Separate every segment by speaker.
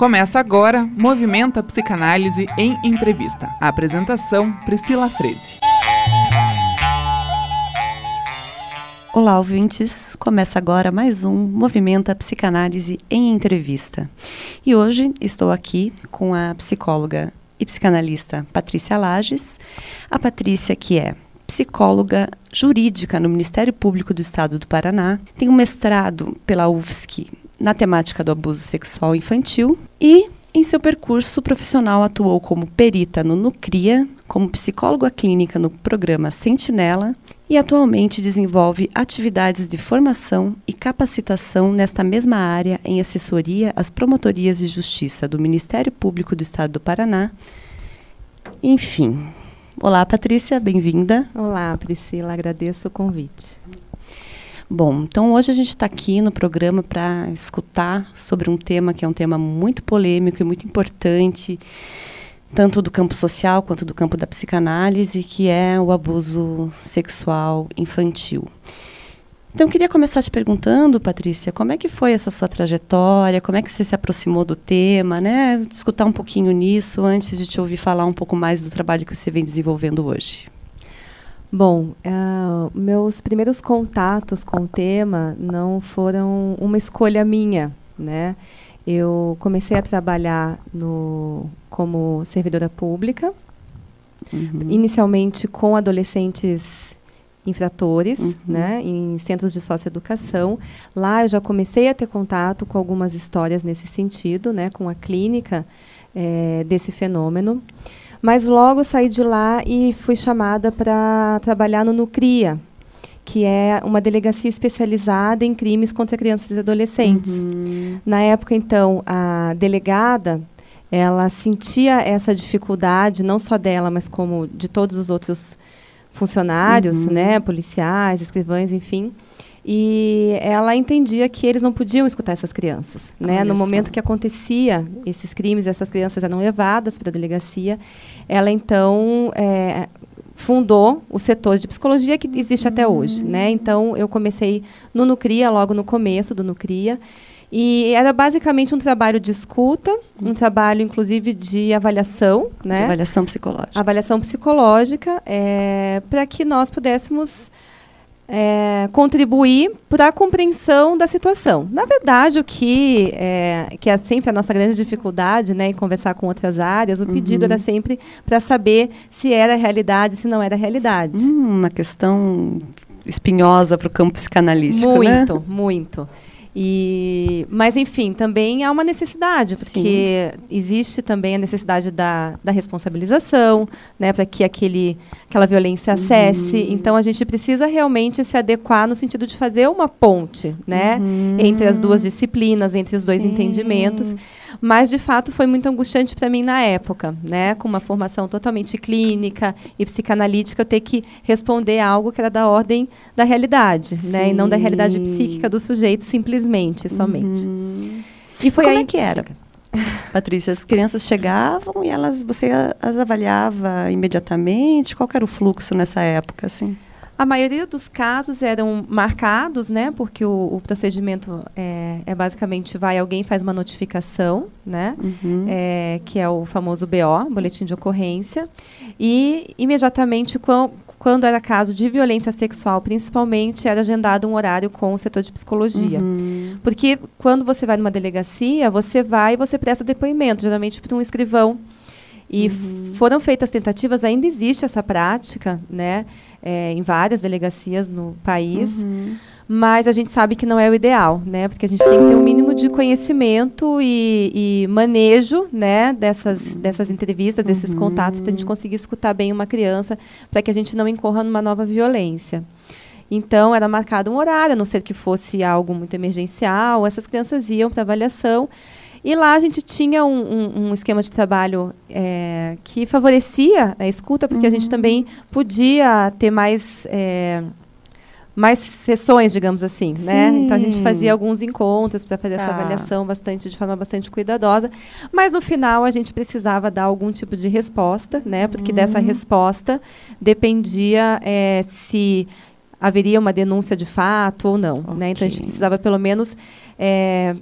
Speaker 1: Começa agora Movimenta Psicanálise em Entrevista. A apresentação, Priscila Freze.
Speaker 2: Olá, ouvintes! Começa agora mais um Movimenta Psicanálise em Entrevista. E hoje estou aqui com a psicóloga e psicanalista Patrícia Lages. A Patrícia, que é psicóloga jurídica no Ministério Público do Estado do Paraná, tem um mestrado pela UFSC na temática do abuso sexual infantil e, em seu percurso profissional, atuou como perita no Nucria, como psicóloga clínica no programa Sentinela e atualmente desenvolve atividades de formação e capacitação nesta mesma área em assessoria às promotorias de justiça do Ministério Público do Estado do Paraná. Enfim. Olá, Patrícia, bem-vinda.
Speaker 3: Olá, Priscila, agradeço o convite.
Speaker 2: Bom, então hoje a gente está aqui no programa para escutar sobre um tema que é um tema muito polêmico e muito importante, tanto do campo social quanto do campo da psicanálise, que é o abuso sexual infantil. Então, eu queria começar te perguntando, Patrícia, como é que foi essa sua trajetória, como é que você se aproximou do tema, né? Escutar um pouquinho nisso antes de te ouvir falar um pouco mais do trabalho que você vem desenvolvendo hoje.
Speaker 3: Bom, uh, meus primeiros contatos com o tema não foram uma escolha minha, né? Eu comecei a trabalhar no, como servidora pública, uhum. inicialmente com adolescentes infratores, uhum. né, em centros de socioeducação. Lá eu já comecei a ter contato com algumas histórias nesse sentido, né, com a clínica é, desse fenômeno. Mas logo saí de lá e fui chamada para trabalhar no Nucria, que é uma delegacia especializada em crimes contra crianças e adolescentes. Uhum. Na época, então, a delegada ela sentia essa dificuldade, não só dela, mas como de todos os outros funcionários, uhum. né, policiais, escrivães, enfim, e ela entendia que eles não podiam escutar essas crianças. Né? No momento que acontecia esses crimes, essas crianças eram levadas para a delegacia, ela então é, fundou o setor de psicologia que existe até hoje. Né? Então, eu comecei no Nucria, logo no começo do Nucria, e era basicamente um trabalho de escuta, um trabalho, inclusive, de avaliação. Né?
Speaker 2: avaliação psicológica.
Speaker 3: Avaliação psicológica, é, para que nós pudéssemos é, contribuir para a compreensão da situação. Na verdade, o que é, que é sempre a nossa grande dificuldade, né, em conversar com outras áreas, o uhum. pedido era sempre para saber se era realidade, se não era realidade.
Speaker 2: Hum, uma questão espinhosa para o campo psicanalístico,
Speaker 3: muito,
Speaker 2: né?
Speaker 3: Muito, muito. E, mas, enfim, também há uma necessidade, porque Sim. existe também a necessidade da, da responsabilização, né, para que aquele, aquela violência cesse. Uhum. Então, a gente precisa realmente se adequar no sentido de fazer uma ponte né, uhum. entre as duas disciplinas, entre os dois Sim. entendimentos. Mas, de fato, foi muito angustiante para mim na época, né? Com uma formação totalmente clínica e psicanalítica, eu ter que responder algo que era da ordem da realidade, Sim. né? E não da realidade psíquica do sujeito, simplesmente, somente.
Speaker 2: Uhum. E foi Como aí é que era? Patrícia, as crianças chegavam e elas, você as avaliava imediatamente? Qual era o fluxo nessa época, assim?
Speaker 3: A maioria dos casos eram marcados, né? Porque o, o procedimento é, é, basicamente vai alguém faz uma notificação, né? Uhum. É, que é o famoso BO, boletim de ocorrência, e imediatamente quando, quando era caso de violência sexual, principalmente, era agendado um horário com o setor de psicologia. Uhum. Porque quando você vai numa delegacia, você vai e você presta depoimento, geralmente para um escrivão. E uhum. foram feitas tentativas, ainda existe essa prática, né? É, em várias delegacias no país. Uhum. Mas a gente sabe que não é o ideal, né? Porque a gente tem que ter um mínimo de conhecimento e, e manejo, né? Dessas, dessas entrevistas, desses uhum. contatos, para a gente conseguir escutar bem uma criança, para que a gente não incorra numa nova violência. Então, era marcado um horário, a não ser que fosse algo muito emergencial. Essas crianças iam para avaliação. E lá a gente tinha um, um, um esquema de trabalho é, que favorecia a escuta, porque uhum. a gente uhum. também podia ter mais. É, mais sessões, digamos assim, né? Então a gente fazia alguns encontros para fazer tá. essa avaliação bastante de forma bastante cuidadosa, mas no final a gente precisava dar algum tipo de resposta, né? Porque uhum. dessa resposta dependia é, se haveria uma denúncia de fato ou não, okay. né? Então a gente precisava pelo menos é,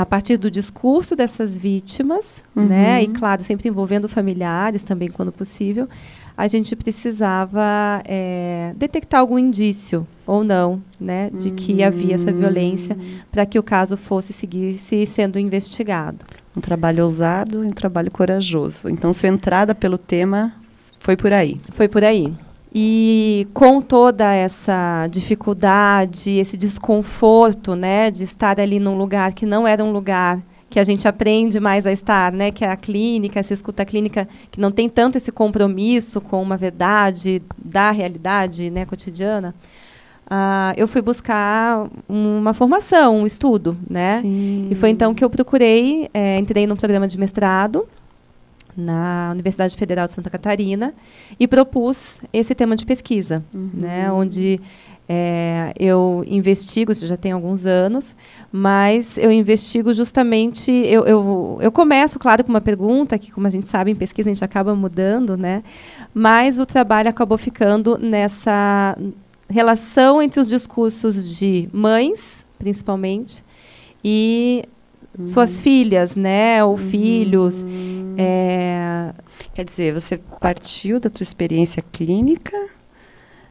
Speaker 3: a partir do discurso dessas vítimas, uhum. né, e claro, sempre envolvendo familiares também, quando possível, a gente precisava é, detectar algum indício ou não, né, de que havia essa violência hum. para que o caso fosse seguisse sendo investigado.
Speaker 2: Um trabalho ousado e um trabalho corajoso. Então, sua entrada pelo tema foi por aí.
Speaker 3: Foi por aí. E com toda essa dificuldade, esse desconforto, né, de estar ali num lugar que não era um lugar que a gente aprende mais a estar, né, que é a clínica, essa escuta clínica que não tem tanto esse compromisso com uma verdade da realidade, né, cotidiana. Uh, eu fui buscar uma formação, um estudo, né? Sim. E foi então que eu procurei, é, entrei no programa de mestrado na Universidade Federal de Santa Catarina e propus esse tema de pesquisa, uhum. né, onde é, eu investigo, isso já tem alguns anos, mas eu investigo justamente, eu, eu, eu começo, claro, com uma pergunta, que como a gente sabe, em pesquisa a gente acaba mudando, né, mas o trabalho acabou ficando nessa relação entre os discursos de mães, principalmente, e uhum. suas filhas, né, ou uhum. filhos. É...
Speaker 2: Quer dizer, você partiu da tua experiência clínica,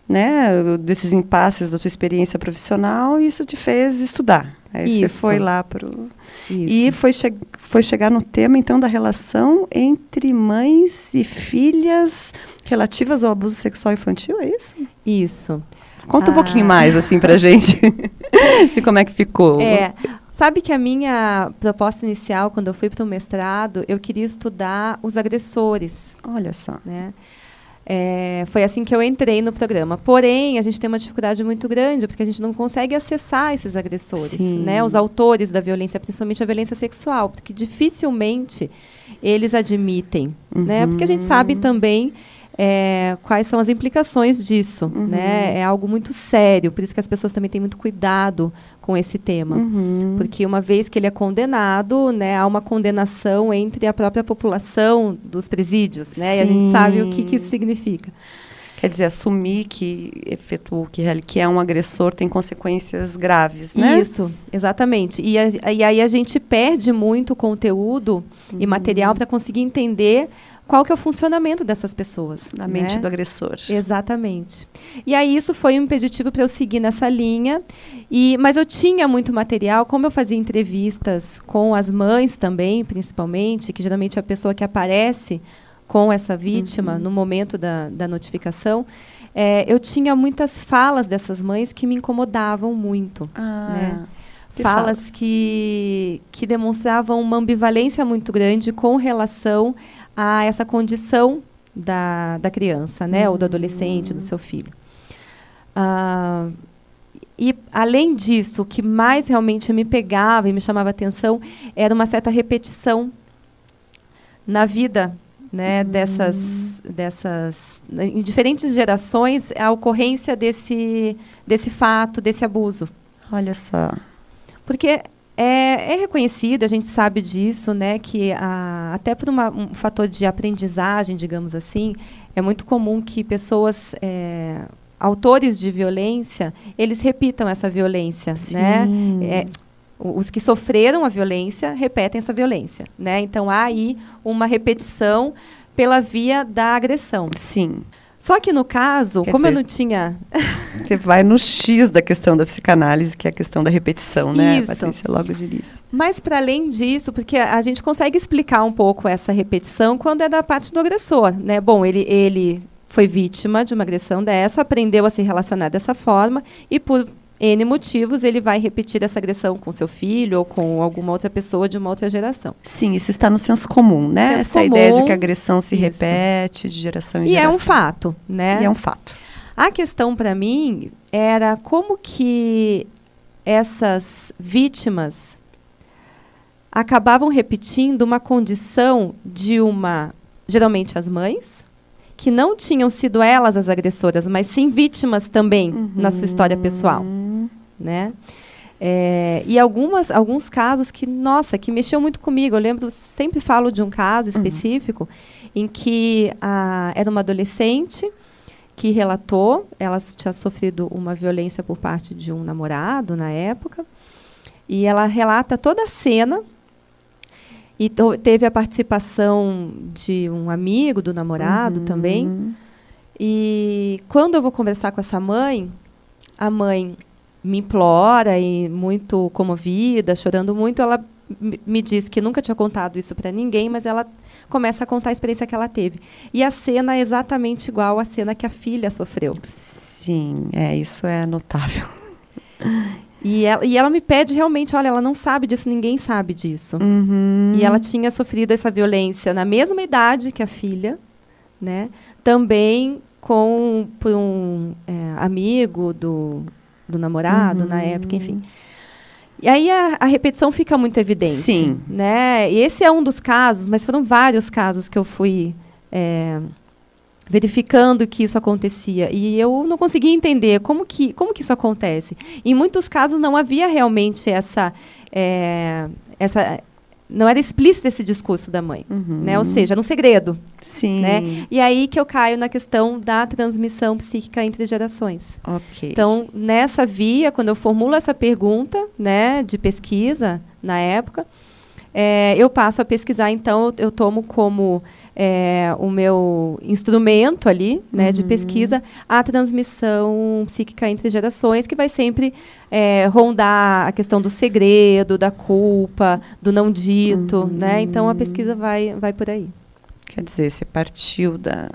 Speaker 2: né, desses impasses da tua experiência profissional, e isso te fez estudar. Aí isso. você foi lá para E foi, che foi chegar no tema, então, da relação entre mães e filhas relativas ao abuso sexual infantil, é isso?
Speaker 3: Isso.
Speaker 2: Conta ah. um pouquinho mais, assim, pra gente, de como é que ficou.
Speaker 3: É, Sabe que a minha proposta inicial, quando eu fui para o mestrado, eu queria estudar os agressores.
Speaker 2: Olha só.
Speaker 3: Né? É, foi assim que eu entrei no programa. Porém, a gente tem uma dificuldade muito grande, porque a gente não consegue acessar esses agressores, né? os autores da violência, principalmente a violência sexual, porque dificilmente eles admitem. Uhum. Né? Porque a gente sabe também é, quais são as implicações disso. Uhum. Né? É algo muito sério, por isso que as pessoas também têm muito cuidado com esse tema. Uhum. Porque uma vez que ele é condenado, né, há uma condenação entre a própria população dos presídios. Né? E a gente sabe o que, que isso significa.
Speaker 2: Quer dizer, assumir que efetuou, que, que é um agressor tem consequências graves, né?
Speaker 3: Isso, exatamente. E, a, e aí a gente perde muito conteúdo uhum. e material para conseguir entender qual que é o funcionamento dessas pessoas.
Speaker 2: Na né? mente do agressor.
Speaker 3: Exatamente. E aí isso foi um impeditivo para eu seguir nessa linha. E, mas eu tinha muito material, como eu fazia entrevistas com as mães também, principalmente, que geralmente é a pessoa que aparece com essa vítima uhum. no momento da, da notificação. É, eu tinha muitas falas dessas mães que me incomodavam muito. Ah. Né? falas que, que demonstravam uma ambivalência muito grande com relação a essa condição da, da criança, né, uhum. ou do adolescente, do seu filho. Uh, e, além disso, o que mais realmente me pegava e me chamava atenção era uma certa repetição na vida né, uhum. dessas, dessas. Em diferentes gerações, a ocorrência desse, desse fato, desse abuso.
Speaker 2: Olha só.
Speaker 3: Porque é, é, reconhecido, a gente sabe disso, né, que a, até por uma, um fator de aprendizagem, digamos assim, é muito comum que pessoas, é, autores de violência, eles repitam essa violência, né? É, os que sofreram a violência repetem essa violência, né? Então há aí uma repetição pela via da agressão.
Speaker 2: Sim.
Speaker 3: Só que no caso, Quer como dizer, eu não tinha.
Speaker 2: você vai no X da questão da psicanálise, que é a questão da repetição, né, Isso. Patrícia, logo de início.
Speaker 3: Mas para além disso, porque a gente consegue explicar um pouco essa repetição quando é da parte do agressor, né? Bom, ele, ele foi vítima de uma agressão dessa, aprendeu a se relacionar dessa forma e por N motivos, ele vai repetir essa agressão com seu filho ou com alguma outra pessoa de uma outra geração.
Speaker 2: Sim, isso está no senso comum, né? Senso essa comum, ideia de que a agressão se isso. repete de geração em
Speaker 3: e
Speaker 2: geração.
Speaker 3: E é um fato, né?
Speaker 2: E é um fato.
Speaker 3: A questão para mim era como que essas vítimas acabavam repetindo uma condição de uma, geralmente as mães, que não tinham sido elas as agressoras, mas sim vítimas também uhum. na sua história pessoal, né? É, e algumas, alguns casos que, nossa, que mexeu muito comigo. Eu lembro, sempre falo de um caso uhum. específico uhum. em que a, era uma adolescente que relatou, ela tinha sofrido uma violência por parte de um namorado na época, E ela relata toda a cena. E teve a participação de um amigo, do namorado
Speaker 2: Uhum.
Speaker 3: também. E quando eu vou conversar com essa mãe, a mãe me implora e muito comovida, chorando muito, ela me diz que nunca tinha contado isso para ninguém, mas ela começa a contar a experiência que ela teve. E a cena é exatamente igual à cena que a filha sofreu.
Speaker 2: Sim, é, isso é notável.
Speaker 3: E ela, e ela me pede realmente, olha, ela não sabe disso, ninguém sabe disso.
Speaker 2: Uhum.
Speaker 3: E ela tinha sofrido essa violência na mesma idade que a filha, né? Também com por um é, amigo do, do namorado na
Speaker 2: Uhum.
Speaker 3: época, enfim. E aí a, a repetição fica muito evidente,
Speaker 2: Sim.
Speaker 3: né? E esse é um dos casos, mas foram vários casos que eu fui é, verificando que isso acontecia e eu não conseguia entender como que como que isso acontece. Em muitos casos não havia realmente essa é, essa não era explícito esse discurso da mãe,
Speaker 2: Uhum.
Speaker 3: né? Ou seja, era um segredo,
Speaker 2: Sim.
Speaker 3: né? E aí que eu caio na questão da transmissão psíquica entre gerações.
Speaker 2: Ok.
Speaker 3: Então, nessa via, quando eu formulo essa pergunta, né, de pesquisa na época, é, eu passo a pesquisar. Então, eu, eu tomo como é, o meu instrumento ali, né, de
Speaker 2: Uhum.
Speaker 3: pesquisa, a transmissão psíquica entre gerações, que vai sempre é, rondar a questão do segredo, da culpa, do não dito, né? Então, a pesquisa vai, vai por aí.
Speaker 2: Quer dizer, você partiu da,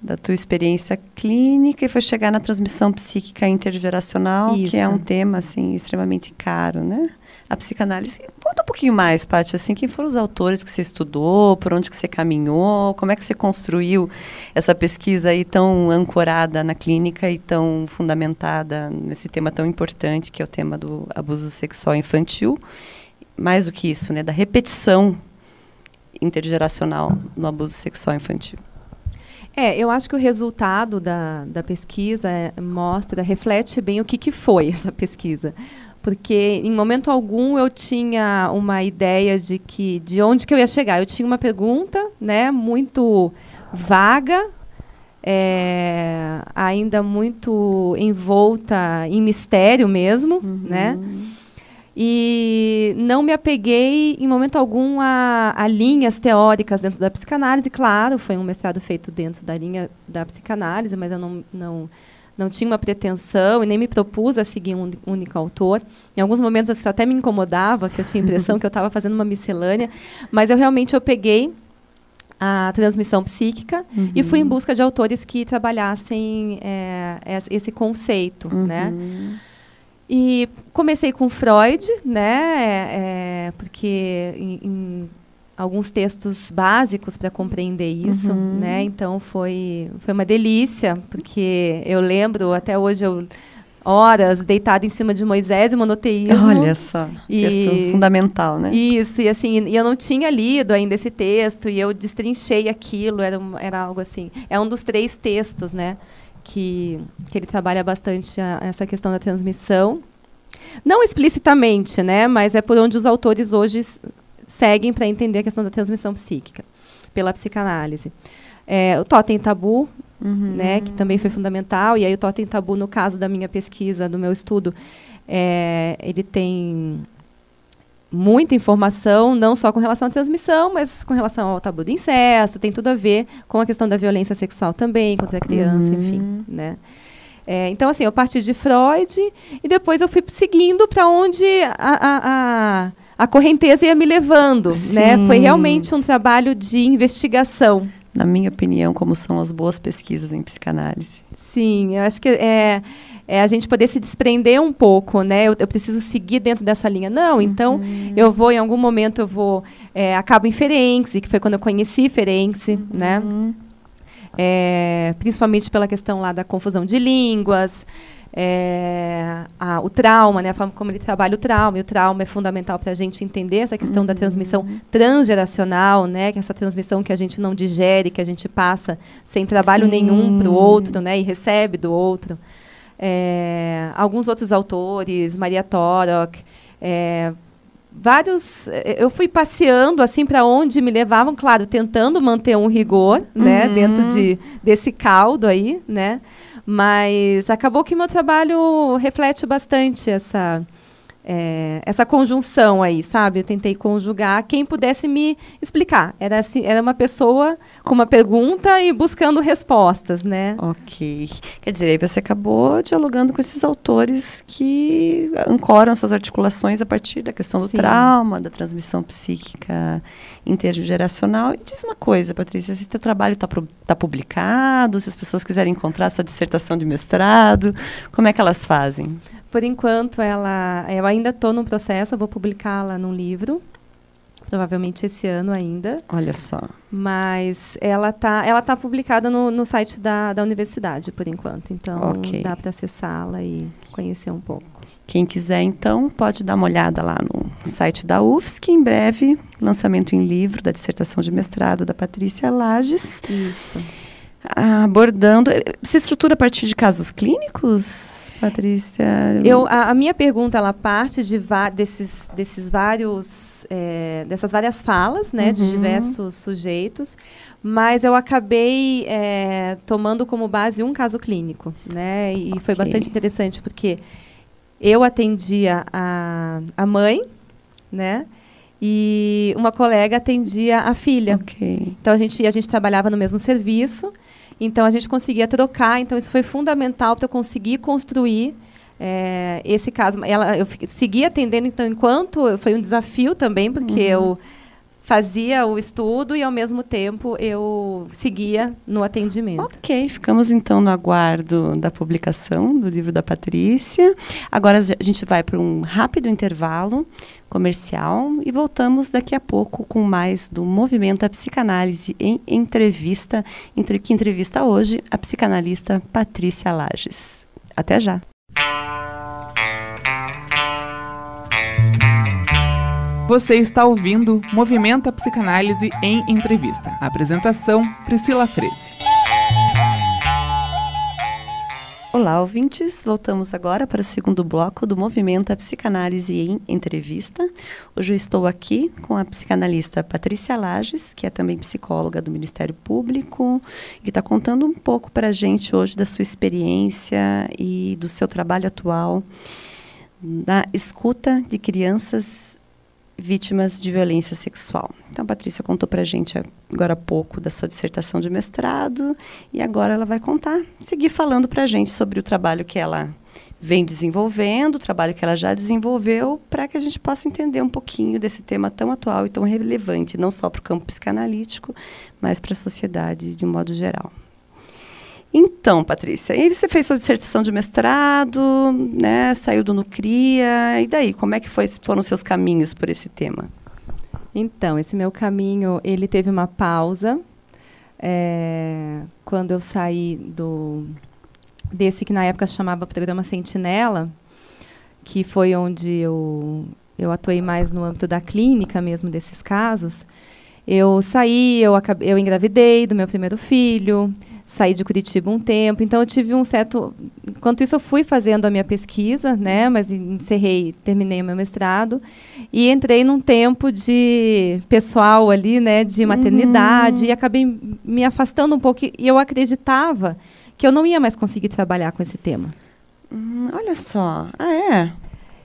Speaker 2: da tua experiência clínica e foi chegar na transmissão psíquica intergeracional, que é
Speaker 3: Isso.
Speaker 2: um tema assim extremamente caro, né? A psicanálise. Conta um pouquinho mais, Paty, assim, quem foram os autores que você estudou, por onde que você caminhou, como é que você construiu essa pesquisa aí tão ancorada na clínica e tão fundamentada nesse tema tão importante que é o tema do abuso sexual infantil. Mais do que isso, né, da repetição intergeracional no abuso sexual infantil.
Speaker 3: É, eu acho que o resultado da, da pesquisa é, mostra, reflete bem o que, que foi essa pesquisa. Porque em momento algum eu tinha uma ideia de que de onde que eu ia chegar. Eu tinha uma pergunta, né, muito vaga, é, ainda muito envolta em mistério mesmo, né? E não me apeguei em momento algum a, a linhas teóricas dentro da psicanálise. Claro, foi um mestrado feito dentro da linha da psicanálise, mas eu não, não, não tinha uma pretensão e nem me propus a seguir um único autor. Em alguns momentos isso até me incomodava, que eu tinha a impressão que eu estava fazendo uma miscelânea, mas eu realmente eu peguei a transmissão psíquica e fui em busca de autores que trabalhassem é, es- esse conceito, né? E comecei com Freud, né? é, porque em, em alguns textos básicos para compreender isso,
Speaker 2: Uhum.
Speaker 3: né? Então foi foi uma delícia, porque eu lembro até hoje eu horas deitada em cima de Moisés e monoteísmo.
Speaker 2: Olha só,
Speaker 3: E-
Speaker 2: texto fundamental, né?
Speaker 3: Isso, e assim, e eu não tinha lido ainda esse texto, e eu destrinchei aquilo, era, era algo assim. É um dos três textos, né, que, que ele trabalha bastante a- essa questão da transmissão. Não explicitamente, né, mas é por onde os autores hoje seguem para entender a questão da transmissão psíquica, pela psicanálise. É, o Totem Tabu,
Speaker 2: Uhum.
Speaker 3: né, que também foi fundamental. E aí o totem tabu, no caso da minha pesquisa, do meu estudo, é, ele tem muita informação, não só com relação à transmissão, mas com relação ao tabu do incesto, tem tudo a ver com a questão da violência sexual também, contra a criança,
Speaker 2: Uhum.
Speaker 3: enfim, né. É, então, assim, eu parti de Freud e depois eu fui seguindo para onde a, a, a, a correnteza ia me levando, né? Foi
Speaker 2: Sim.
Speaker 3: realmente um trabalho de investigação.
Speaker 2: Na minha opinião, como são as boas pesquisas em psicanálise.
Speaker 3: Sim, eu acho que é, é a gente poder se desprender um pouco, né? Eu, eu preciso seguir dentro dessa linha. Não, então eu vou, em algum momento, eu vou. É, acabo em Ferenczi, que foi quando eu conheci Ferenczi, né? É, principalmente pela questão lá da confusão de línguas. é, a- o trauma, né, a forma como ele trabalha o trauma, e o trauma é fundamental para a gente entender essa questão da transmissão transgeracional, né, que é essa transmissão que a gente não digere, que a gente passa sem trabalho
Speaker 2: Sim.
Speaker 3: nenhum para o outro, né, e recebe do outro. É, alguns outros autores, Maria Torok, é, vários eu fui passeando assim para onde me levavam claro tentando manter um rigor né
Speaker 2: Uhum.
Speaker 3: dentro de desse caldo aí né mas acabou que meu trabalho reflete bastante essa é, essa conjunção aí, sabe? Eu tentei conjugar quem pudesse me explicar. Era, assim, era uma pessoa com uma pergunta e buscando respostas, né?
Speaker 2: Ok. Quer dizer, aí você acabou dialogando com esses autores que ancoram suas articulações a partir da questão do Sim. trauma, da transmissão psíquica intergeracional. E diz uma coisa, Patrícia, se teu trabalho está tá publicado, se as pessoas quiserem encontrar sua dissertação de mestrado, como é que elas fazem?
Speaker 3: Por enquanto, ela, eu ainda estou no processo, eu vou publicá-la num livro, provavelmente esse ano ainda.
Speaker 2: Olha só.
Speaker 3: Mas ela está ela tá publicada no, no site da, da universidade, por enquanto. Então, okay. dá para acessá-la e conhecer um pouco.
Speaker 2: Quem quiser, então, pode dar uma olhada lá no site da UFSC. Em breve, lançamento em livro da dissertação de mestrado da Patrícia Lages.
Speaker 3: Isso
Speaker 2: abordando. Se estrutura a partir de casos clínicos, Patrícia?
Speaker 3: Eu, a, a minha pergunta ela parte de desses, desses vários, é, dessas várias falas, né, uhum. de diversos sujeitos, mas eu acabei é, tomando como base um caso clínico, né, e okay. foi bastante interessante porque eu atendia a, a mãe, né, e uma colega atendia a filha.
Speaker 2: Okay.
Speaker 3: Então a gente, a gente trabalhava no mesmo serviço. Então a gente conseguia trocar. Então isso foi fundamental para eu conseguir construir é, esse caso. Ela, eu segui atendendo então enquanto foi um desafio também porque uhum. eu fazia o estudo e ao mesmo tempo eu seguia no atendimento.
Speaker 2: Ok, ficamos então no aguardo da publicação do livro da Patrícia. Agora a gente vai para um rápido intervalo comercial e voltamos daqui a pouco com mais do Movimento a Psicanálise em Entrevista, entre que entrevista hoje a psicanalista Patrícia Lages. Até já.
Speaker 1: Você está ouvindo Movimenta Psicanálise em Entrevista. Apresentação: Priscila Freze.
Speaker 2: Olá, ouvintes. Voltamos agora para o segundo bloco do Movimento Psicanálise em Entrevista. Hoje eu estou aqui com a psicanalista Patrícia Lages, que é também psicóloga do Ministério Público, que está contando um pouco para a gente hoje da sua experiência e do seu trabalho atual na escuta de crianças vítimas de violência sexual. Então, a Patrícia contou para a gente agora há pouco da sua dissertação de mestrado e agora ela vai contar, seguir falando para a gente sobre o trabalho que ela vem desenvolvendo, o trabalho que ela já desenvolveu, para que a gente possa entender um pouquinho desse tema tão atual e tão relevante, não só para o campo psicanalítico, mas para a sociedade de um modo geral. Então, Patrícia, aí você fez sua dissertação de mestrado, né, saiu do Nucria, e daí, como é que foi, foram seus caminhos por esse tema?
Speaker 3: Então, esse meu caminho, ele teve uma pausa, é, quando eu saí do desse que na época chamava Programa Sentinela, que foi onde eu, eu atuei mais no âmbito da clínica mesmo desses casos, eu saí, eu, acabei, eu engravidei do meu primeiro filho, saí de Curitiba um tempo, então eu tive um certo. Enquanto isso, eu fui fazendo a minha pesquisa, né? Mas encerrei, terminei o meu mestrado e entrei num tempo de pessoal ali, né? De maternidade uhum. e acabei me afastando um pouco e eu acreditava que eu não ia mais conseguir trabalhar com esse tema.
Speaker 2: Hum, olha só, ah é.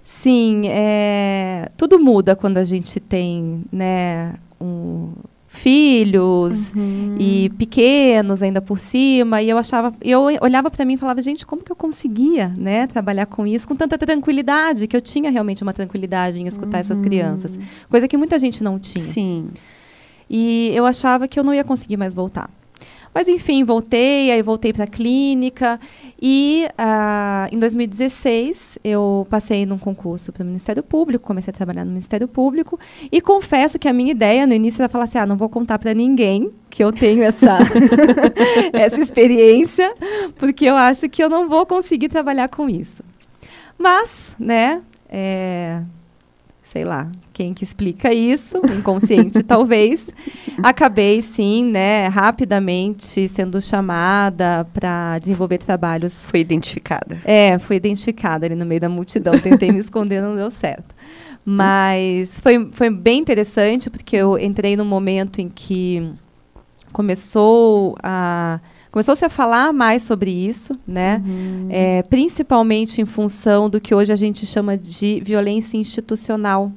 Speaker 3: Sim, é, tudo muda quando a gente tem, né? Um, filhos uhum. e pequenos ainda por cima. E eu achava eu olhava para mim e falava gente como que eu conseguia né trabalhar com isso com tanta tranquilidade que eu tinha realmente uma tranquilidade em escutar uhum. essas crianças? Coisa que muita gente não tinha.
Speaker 2: Sim.
Speaker 3: E eu achava que eu não ia conseguir mais voltar mas enfim, voltei, aí voltei para a clínica e uh, em 2016 eu passei num concurso para o Ministério Público, comecei a trabalhar no Ministério Público e confesso que a minha ideia no início era falar assim, ah, não vou contar para ninguém que eu tenho essa essa experiência, porque eu acho que eu não vou conseguir trabalhar com isso. Mas, né, é, sei lá, quem que explica isso, inconsciente talvez, acabei sim, né, rapidamente sendo chamada para desenvolver trabalhos.
Speaker 2: Foi identificada.
Speaker 3: É, fui identificada ali no meio da multidão, tentei me esconder, não deu certo. Mas foi, foi bem interessante, porque eu entrei num momento em que começou a começou-se a falar mais sobre isso, né? Uhum. É, principalmente em função do que hoje a gente chama de violência institucional.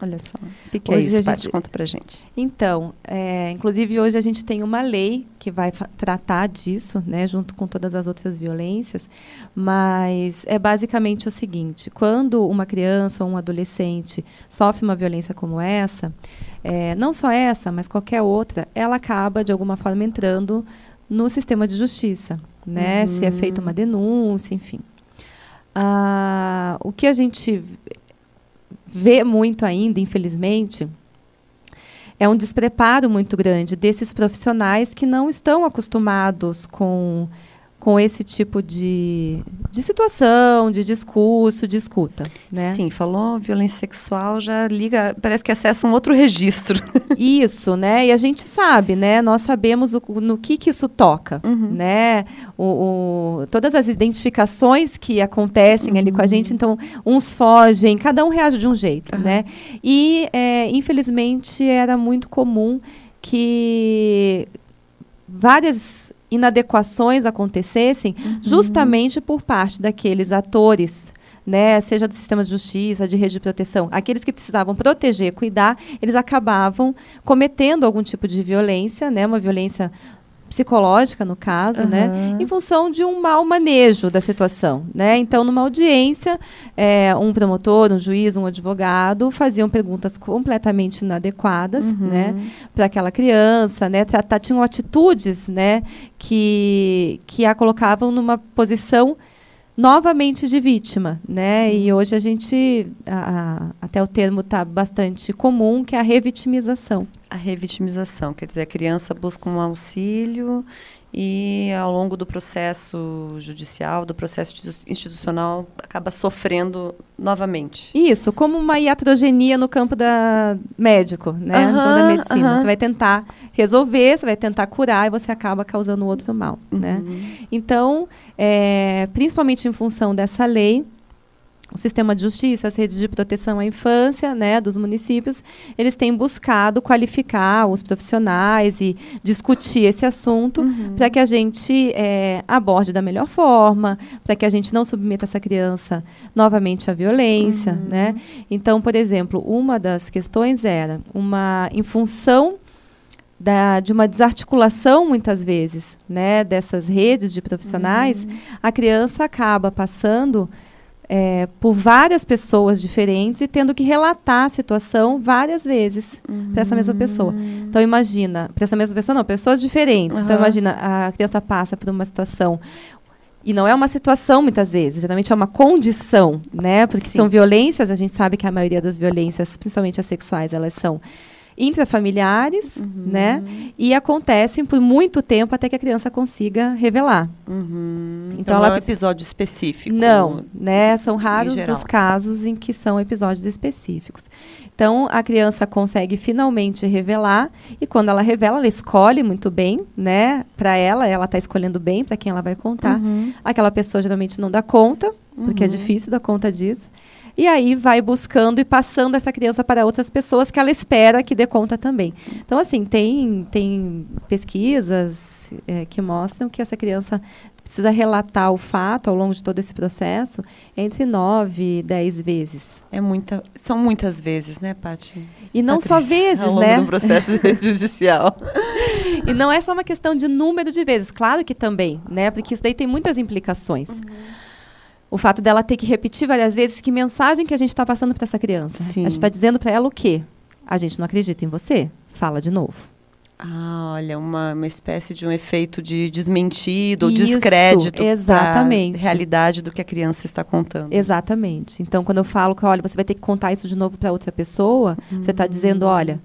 Speaker 2: Olha só. O que, hoje é isso, Paty? Conta pra gente.
Speaker 3: Então, é, inclusive hoje a gente tem uma lei que vai tratar disso, né, junto com todas as outras violências, mas é basicamente o seguinte, quando uma criança ou um adolescente sofre uma violência como essa, é, não só essa, mas qualquer outra, ela acaba, de alguma forma, entrando no sistema de justiça, né, uhum. se é feita uma denúncia, enfim. Ah, o que a gente vê muito ainda, infelizmente, é um despreparo muito grande desses profissionais que não estão acostumados com com esse tipo de, de situação, de discurso, de escuta. Né?
Speaker 2: Sim, falou violência sexual, já liga, parece que acessa um outro registro.
Speaker 3: Isso, né? E a gente sabe, né? Nós sabemos o, no que, que isso toca, uhum. né? O, o, todas as identificações que acontecem uhum. ali com a gente, então, uns fogem, cada um reage de um jeito, uhum. né? E, é, infelizmente, era muito comum que várias inadequações acontecessem uhum. justamente por parte daqueles atores né, seja do sistema de justiça, de rede de proteção, aqueles que precisavam proteger, cuidar, eles acabavam cometendo algum tipo de violência, né, uma violência psicológica, no caso, uhum. né, em função de um mau manejo da situação. Né? Então, numa audiência, é, um promotor, um juiz, um advogado faziam perguntas completamente inadequadas uhum. né, para aquela criança, né, tratar, tinham atitudes né, que, que a colocavam numa posição novamente de vítima, né? Uhum. E hoje a gente, a, a, até o termo está bastante comum, que é a revitimização.
Speaker 2: A revitimização, quer dizer, a criança busca um auxílio e ao longo do processo judicial, do processo institucional, acaba sofrendo novamente.
Speaker 3: Isso, como uma iatrogenia no campo da médico, né, uhum, da medicina. Uhum. Você vai tentar resolver, você vai tentar curar e você acaba causando outro mal, né? uhum. né? Então, é, principalmente em função dessa lei, o sistema de justiça, as redes de proteção à infância, né, dos municípios, eles têm buscado qualificar os profissionais e discutir esse assunto uhum. para que a gente é, aborde da melhor forma, para que a gente não submeta essa criança novamente à violência, uhum. né? Então, por exemplo, uma das questões era uma em função da, de uma desarticulação, muitas vezes, né, dessas redes de profissionais, uhum. a criança acaba passando é, por várias pessoas diferentes e tendo que relatar a situação várias vezes uhum. para essa mesma pessoa. Então imagina, para essa mesma pessoa não, pessoas diferentes. Uhum. Então imagina, a criança passa por uma situação e não é uma situação muitas vezes, geralmente é uma condição, né? Porque Sim. são violências, a gente sabe que a maioria das violências, principalmente as sexuais, elas são intrafamiliares, uhum. né? E acontecem por muito tempo até que a criança consiga revelar.
Speaker 2: Uhum. Então, então, ela não é um episódio específico.
Speaker 3: Não, né? São raros os casos em que são episódios específicos. Então a criança consegue finalmente revelar e quando ela revela, ela escolhe muito bem, né? Para ela, ela está escolhendo bem para quem ela vai contar. Uhum. Aquela pessoa geralmente não dá conta, porque é uhum. difícil dar conta disso e aí vai buscando e passando essa criança para outras pessoas que ela espera que dê conta também. Então, assim, tem, tem pesquisas é, que mostram que essa criança precisa relatar o fato ao longo de todo esse processo entre nove e dez vezes.
Speaker 2: É muita, são muitas vezes, né, Paty?
Speaker 3: E não
Speaker 2: Patrícia,
Speaker 3: só vezes,
Speaker 2: ao longo
Speaker 3: né?
Speaker 2: do processo judicial.
Speaker 3: e não é só uma questão de número de vezes, claro que também, né? Porque isso daí tem muitas implicações. Uhum o fato dela ter que repetir várias vezes que mensagem que a gente está passando para essa criança. Sim. A gente está dizendo para ela o quê? A gente não acredita em você? Fala de novo.
Speaker 2: Ah, olha, uma, uma espécie de um efeito de desmentido ou descrédito
Speaker 3: exatamente.
Speaker 2: realidade do que a criança está contando.
Speaker 3: Exatamente. Então, quando eu falo que, olha, você vai ter que contar isso de novo para outra pessoa, tá hum. você está dizendo, olha,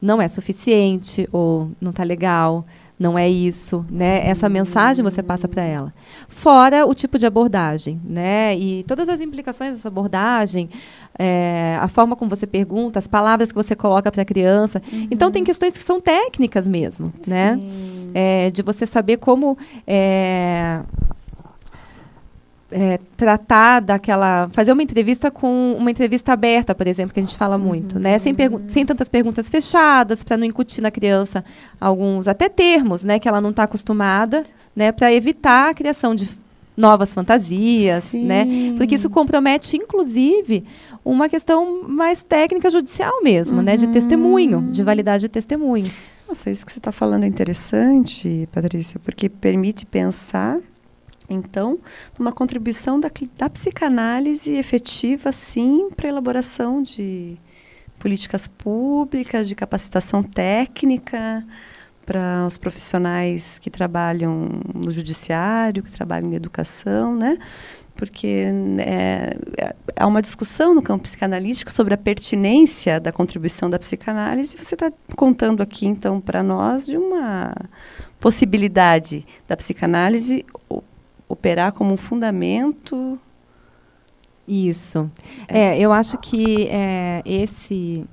Speaker 3: não é suficiente ou não está legal, não é isso, né? Essa mensagem você passa para ela. Fora o tipo de abordagem, né? E todas as implicações dessa abordagem, é, a forma como você pergunta, as palavras que você coloca para a criança. Uhum. Então tem questões que são técnicas mesmo, né? É, de você saber como é, é, tratar daquela. fazer uma entrevista com uma entrevista aberta, por exemplo, que a gente fala uhum. muito, né? Sem, sem tantas perguntas fechadas, para não incutir na criança alguns até termos né, que ela não está acostumada, né? Para evitar a criação de novas fantasias, Sim. né? Porque isso compromete, inclusive, uma questão mais técnica judicial mesmo, uhum. né? De testemunho, de validade de testemunho.
Speaker 2: Nossa, isso que você está falando é interessante, Patrícia, porque permite pensar então, uma contribuição da, da psicanálise efetiva, sim, para a elaboração de políticas públicas, de capacitação técnica para os profissionais que trabalham no judiciário, que trabalham em educação, né? Porque é, há uma discussão no campo psicanalítico sobre a pertinência da contribuição da psicanálise. Você está contando aqui, então, para nós de uma possibilidade da psicanálise operar como um fundamento.
Speaker 3: Isso. É, é eu acho que é, esse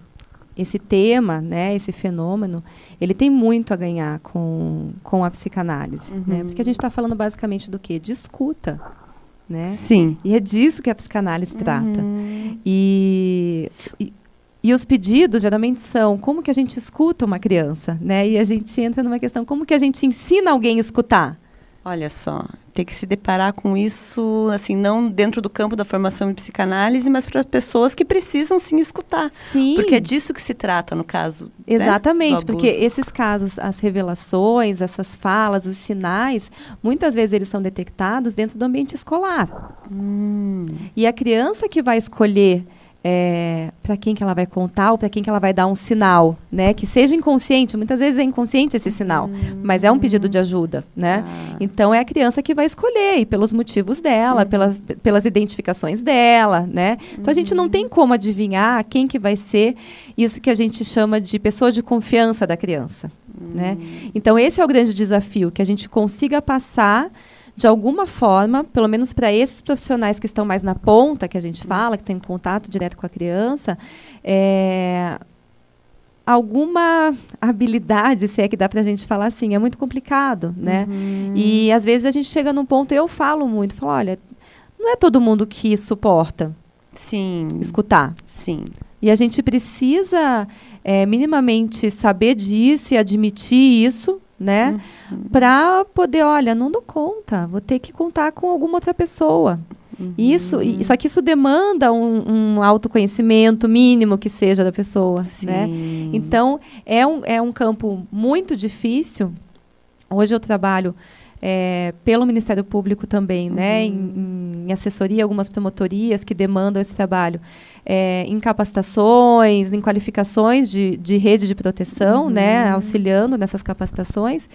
Speaker 3: esse tema, né, esse fenômeno, ele tem muito a ganhar com, com a psicanálise, uhum. né? Porque a gente está falando basicamente do quê? De escuta, né?
Speaker 2: Sim.
Speaker 3: E é disso que a psicanálise uhum. trata. E, e, e, os pedidos geralmente são como que a gente escuta uma criança, né? E a gente entra numa questão como que a gente ensina alguém a escutar.
Speaker 2: Olha só, ter que se deparar com isso, assim, não dentro do campo da formação em psicanálise, mas para pessoas que precisam sim escutar.
Speaker 3: Sim.
Speaker 2: Porque é disso que se trata no caso. Né,
Speaker 3: Exatamente, né, porque esses casos, as revelações, essas falas, os sinais, muitas vezes eles são detectados dentro do ambiente escolar. Hum. E a criança que vai escolher é, para quem que ela vai contar ou para quem que ela vai dar um sinal, né? Que seja inconsciente, muitas vezes é inconsciente esse sinal, uhum. mas é um pedido de ajuda, né? Ah. Então é a criança que vai escolher e pelos motivos dela, uhum. pelas, pelas identificações dela, né? Então a gente não tem como adivinhar quem que vai ser isso que a gente chama de pessoa de confiança da criança, né? Então esse é o grande desafio, que a gente consiga passar de alguma forma, pelo menos para esses profissionais que estão mais na ponta, que a gente fala, que tem contato direto com a criança, é, alguma habilidade, se é que dá para a gente falar assim, é muito complicado, né? Uhum. E às vezes a gente chega num ponto, eu falo muito, falo, olha, não é todo mundo que suporta
Speaker 2: Sim.
Speaker 3: escutar.
Speaker 2: Sim.
Speaker 3: E a gente precisa é, minimamente saber disso e admitir isso, né? Uhum. Para poder, olha, não dou conta, vou ter que contar com alguma outra pessoa. Uhum. Isso, e, só que isso demanda um, um, autoconhecimento mínimo que seja da pessoa, né? Sim. né? Então, é um, é um campo muito difícil. Hoje eu trabalho é, pelo Ministério Público também, né? uhum. né? Em, em, assessoria, algumas promotorias que demandam esse trabalho é, em capacitações, em qualificações de, de rede de proteção, uhum. né, auxiliando nessas capacitações.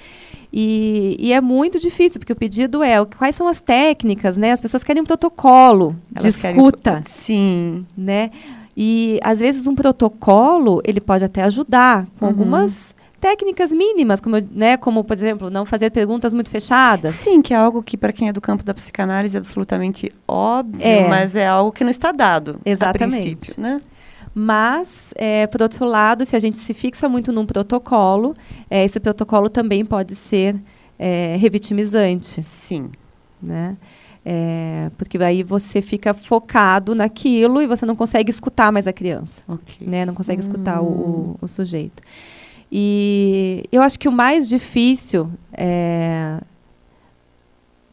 Speaker 3: E, e, é muito difícil, porque o pedido é quais são as técnicas, né? As pessoas querem um protocolo Elas de escuta.
Speaker 2: Sim.
Speaker 3: Né? E às vezes um protocolo ele pode até ajudar com uhum. algumas técnicas mínimas, como, né, como, por exemplo, não fazer perguntas muito fechadas.
Speaker 2: Sim, que é algo que, para quem é do campo da psicanálise, é absolutamente óbvio, é. mas é algo que não está dado Exatamente. a princípio, né?
Speaker 3: Mas, é, por outro lado, se a gente se fixa muito num protocolo, é, esse protocolo também pode ser é, revitimizante.
Speaker 2: Sim.
Speaker 3: Né? É, porque aí você fica focado naquilo e você não consegue escutar mais a criança. Okay. Né? Não consegue hum. escutar o, o, o, sujeito. E eu acho que o mais difícil é,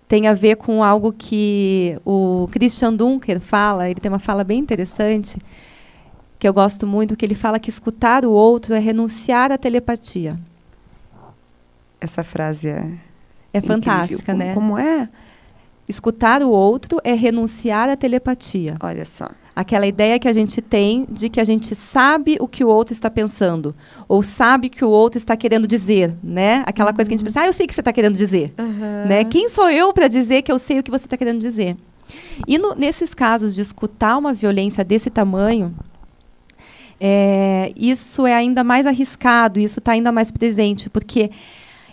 Speaker 3: tem a ver com algo que o Christian Dunker fala, ele tem uma fala bem interessante, que eu gosto muito, que ele fala que escutar o outro é renunciar à telepatia.
Speaker 2: Essa frase é.
Speaker 3: É fantástica, né?
Speaker 2: Como é?
Speaker 3: Escutar o outro é renunciar à telepatia.
Speaker 2: Olha só.
Speaker 3: Aquela ideia que a gente tem de que a gente sabe o que o outro está pensando, ou sabe o que o outro está querendo dizer, né? Aquela uhum. coisa que a gente pensa, ah, eu sei o que você está querendo dizer. Uhum. Né? Quem sou eu para dizer que eu sei o que você está querendo dizer? E no, nesses casos de escutar uma violência desse tamanho, é, isso é ainda mais arriscado, isso está ainda mais presente, porque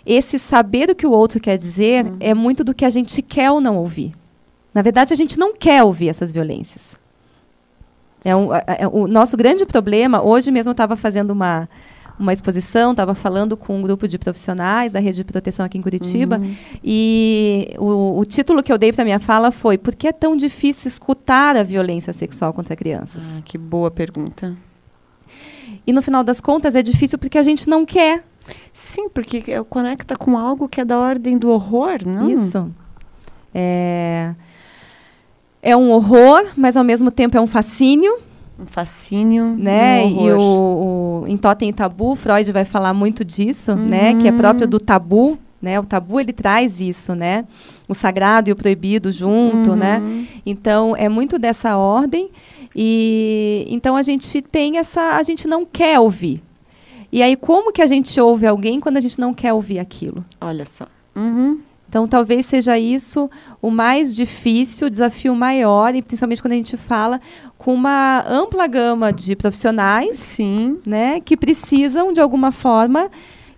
Speaker 3: esse saber o que o outro quer dizer uhum. é muito do que a gente quer ou não ouvir. Na verdade, a gente não quer ouvir essas violências. É, um, é, é o nosso grande problema. Hoje mesmo eu estava fazendo uma, uma exposição, estava falando com um grupo de profissionais da rede de proteção aqui em Curitiba, uhum. e o, o, título que eu dei para minha fala foi Por que é tão difícil escutar a violência sexual contra crianças?
Speaker 2: Ah, que boa pergunta.
Speaker 3: E no final das contas é difícil porque a gente não quer.
Speaker 2: Sim, porque conecta com algo que é da ordem do horror, não?
Speaker 3: Isso. É, é um horror, mas ao mesmo tempo é um fascínio
Speaker 2: um fascínio,
Speaker 3: né?
Speaker 2: Um
Speaker 3: e o, o, em Totem e Tabu, Freud vai falar muito disso, uhum. né? Que é próprio do tabu, né? O tabu ele traz isso, né? O sagrado e o proibido junto, né? uhum. né? Então é muito dessa ordem e então a gente tem essa, a gente não quer ouvir. E aí como que a gente ouve alguém quando a gente não quer ouvir aquilo?
Speaker 2: Olha só.
Speaker 3: Uhum. Então, talvez seja isso o mais difícil, o desafio maior, e principalmente quando a gente fala com uma ampla gama de profissionais,
Speaker 2: sim,
Speaker 3: né, que precisam de alguma forma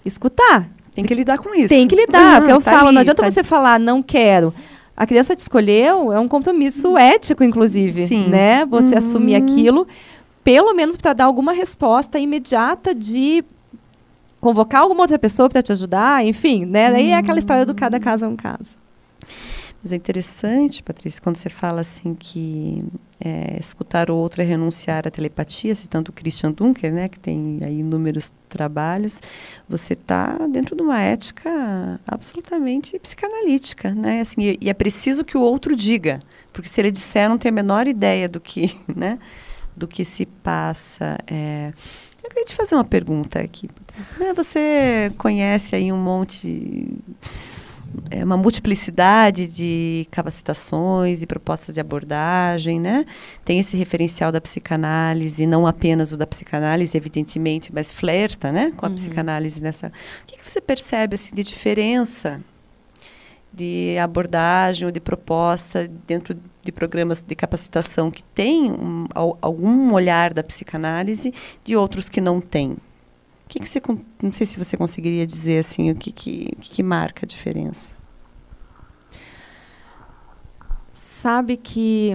Speaker 3: escutar.
Speaker 2: Tem que lidar com isso.
Speaker 3: Tem que lidar, porque eu tá falo, ali, não adianta tá você falar não quero. A criança te escolheu, é um compromisso ético, inclusive, Sim. né? Você uhum. assumir aquilo, pelo menos para dar alguma resposta imediata de convocar alguma outra pessoa para te ajudar, enfim, né? Daí é aquela história do cada caso é um caso.
Speaker 2: Mas é interessante, Patrícia, quando você fala assim que é, escutar o outro é renunciar à telepatia, citando o Christian Dunker, né, que tem aí inúmeros trabalhos, você está dentro de uma ética absolutamente psicanalítica, né? Assim, e, e, é preciso que o outro diga, porque se ele disser, não tem a menor ideia do que, né, do que se passa. É, eu queria te fazer uma pergunta aqui. Né, você conhece aí um monte, é, uma multiplicidade de capacitações e propostas de abordagem, né? Tem esse referencial da psicanálise, não apenas o da psicanálise, evidentemente, mas flerta, né, com a uhum. psicanálise nessa. O que, que você percebe assim de diferença de abordagem ou de proposta dentro de programas de capacitação que tem um, algum olhar da psicanálise de outros que não têm? Que, que você, não sei se você conseguiria dizer assim o que, que, que, que marca a diferença.
Speaker 3: Sabe que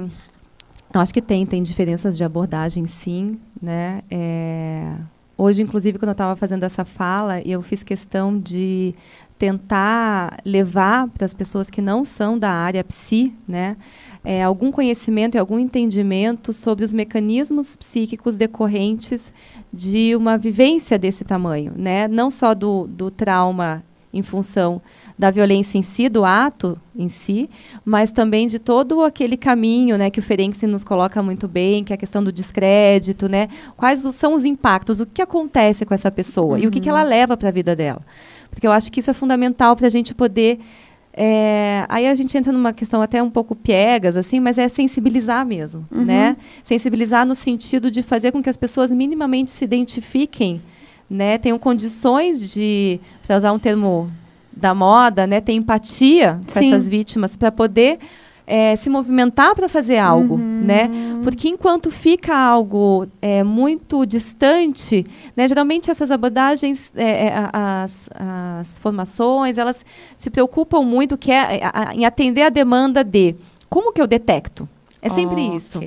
Speaker 3: eu acho que tem tem diferenças de abordagem sim, né? É, hoje, inclusive, quando eu estava fazendo essa fala, eu fiz questão de tentar levar para as pessoas que não são da área psi, né, é, algum conhecimento e algum entendimento sobre os mecanismos psíquicos decorrentes de uma vivência desse tamanho, né, não só do, do trauma em função da violência em si, do ato em si, mas também de todo aquele caminho né, que o Ferenczi nos coloca muito bem, que é a questão do descrédito, né? Quais são os impactos, o que acontece com essa pessoa uhum. e o que, que ela uhum. leva para a vida dela. Porque eu acho que isso é fundamental para a gente poder. É, aí a gente entra numa questão até um pouco piegas, assim, mas é sensibilizar mesmo, uhum. né? Sensibilizar no sentido de fazer com que as pessoas minimamente se identifiquem, né? Tenham condições de, para usar um termo da moda, né? Ter empatia com Sim. essas vítimas para poder é, se movimentar para fazer algo, uhum. né? Porque enquanto fica algo é, muito distante, né? Geralmente essas abordagens, é, é as, as formações, elas se preocupam muito que é, a, em atender a demanda de como que eu detecto. É sempre isso,